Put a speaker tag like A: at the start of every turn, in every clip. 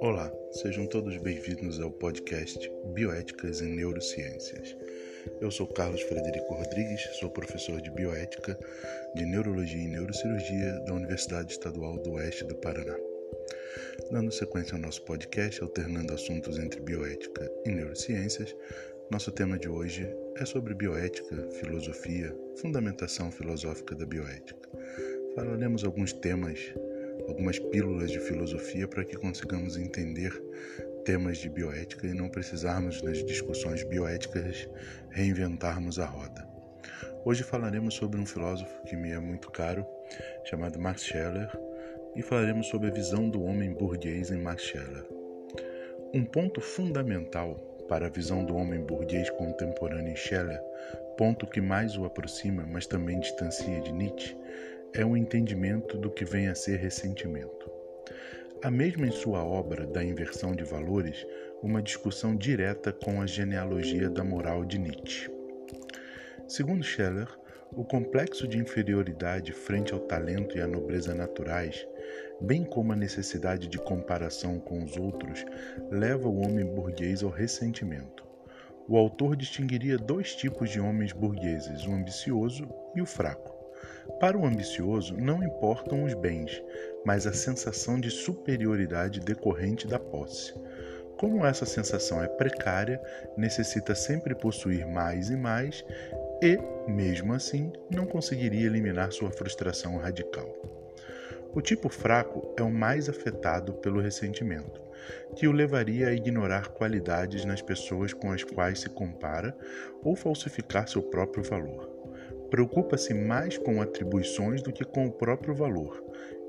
A: Olá, sejam todos bem-vindos ao podcast Bioéticas em Neurociências. Eu sou Carlos Frederico Rodrigues, sou professor de Bioética, de Neurologia e Neurocirurgia da Universidade Estadual do Oeste do Paraná. Dando sequência ao nosso podcast, alternando assuntos entre bioética e neurociências, nosso tema de hoje é sobre bioética, filosofia, fundamentação filosófica da bioética. Falaremos alguns temas, algumas pílulas de filosofia para que consigamos entender temas de bioética e não precisarmos nas discussões bioéticas reinventarmos a roda. Hoje falaremos sobre um filósofo que me é muito caro, chamado Max Scheler, e falaremos sobre a visão do homem burguês em Max Scheler. Um ponto fundamental para a visão do homem burguês contemporâneo em Scheler, ponto que mais o aproxima, mas também distancia de Nietzsche, é o entendimento do que vem a ser ressentimento. Há mesmo em sua obra da inversão de valores uma discussão direta com a genealogia da moral de Nietzsche. Segundo Scheller, o complexo de inferioridade frente ao talento e à nobreza naturais, bem como a necessidade de comparação com os outros, leva o homem burguês ao ressentimento. O autor distinguiria dois tipos de homens burgueses, o ambicioso e o fraco. Para o ambicioso, não importam os bens, mas a sensação de superioridade decorrente da posse. Como essa sensação é precária, necessita sempre possuir mais e mais e, mesmo assim, não conseguiria eliminar sua frustração radical. O tipo fraco é o mais afetado pelo ressentimento, que o levaria a ignorar qualidades nas pessoas com as quais se compara ou falsificar seu próprio valor. Preocupa-se mais com atribuições do que com o próprio valor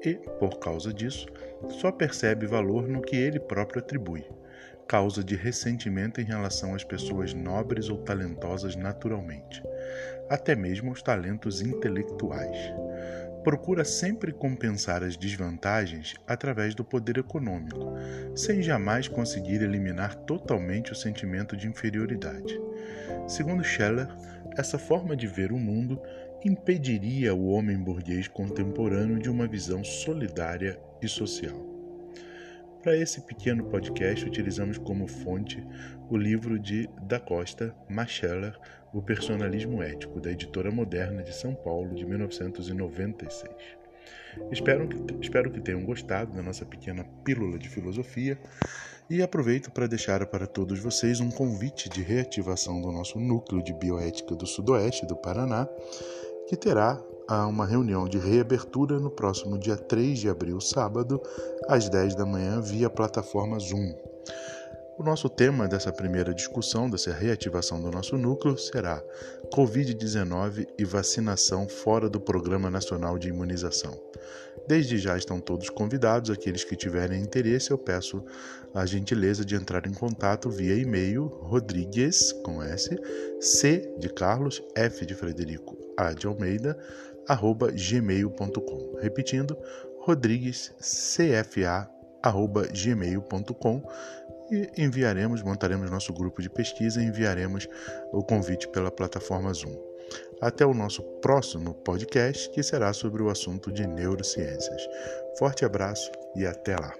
A: e, por causa disso, só percebe valor no que ele próprio atribui causa de ressentimento em relação às pessoas nobres ou talentosas naturalmente, até mesmo os talentos intelectuais. Procura sempre compensar as desvantagens através do poder econômico, sem jamais conseguir eliminar totalmente o sentimento de inferioridade. Segundo Scheller, essa forma de ver o mundo impediria o homem burguês contemporâneo de uma visão solidária e social. Para esse pequeno podcast, utilizamos como fonte o livro de Da Costa Macheller, O Personalismo Ético, da editora Moderna de São Paulo, de 1996. Espero que, espero que tenham gostado da nossa pequena pílula de filosofia e aproveito para deixar para todos vocês um convite de reativação do nosso núcleo de bioética do Sudoeste do Paraná, que terá a uma reunião de reabertura no próximo dia 3 de abril, sábado, às 10 da manhã, via plataforma Zoom. O nosso tema dessa primeira discussão, dessa reativação do nosso núcleo, será Covid-19 e vacinação fora do Programa Nacional de Imunização. Desde já estão todos convidados, aqueles que tiverem interesse, eu peço a gentileza de entrar em contato via e-mail rodrigues, com S, C de Carlos, F de Frederico, A de Almeida, arroba gmail.com. Repetindo, rodriguescfa.gmail.com e enviaremos, montaremos nosso grupo de pesquisa e enviaremos o convite pela plataforma Zoom. Até o nosso próximo podcast, que será sobre o assunto de neurociências. Forte abraço e até lá!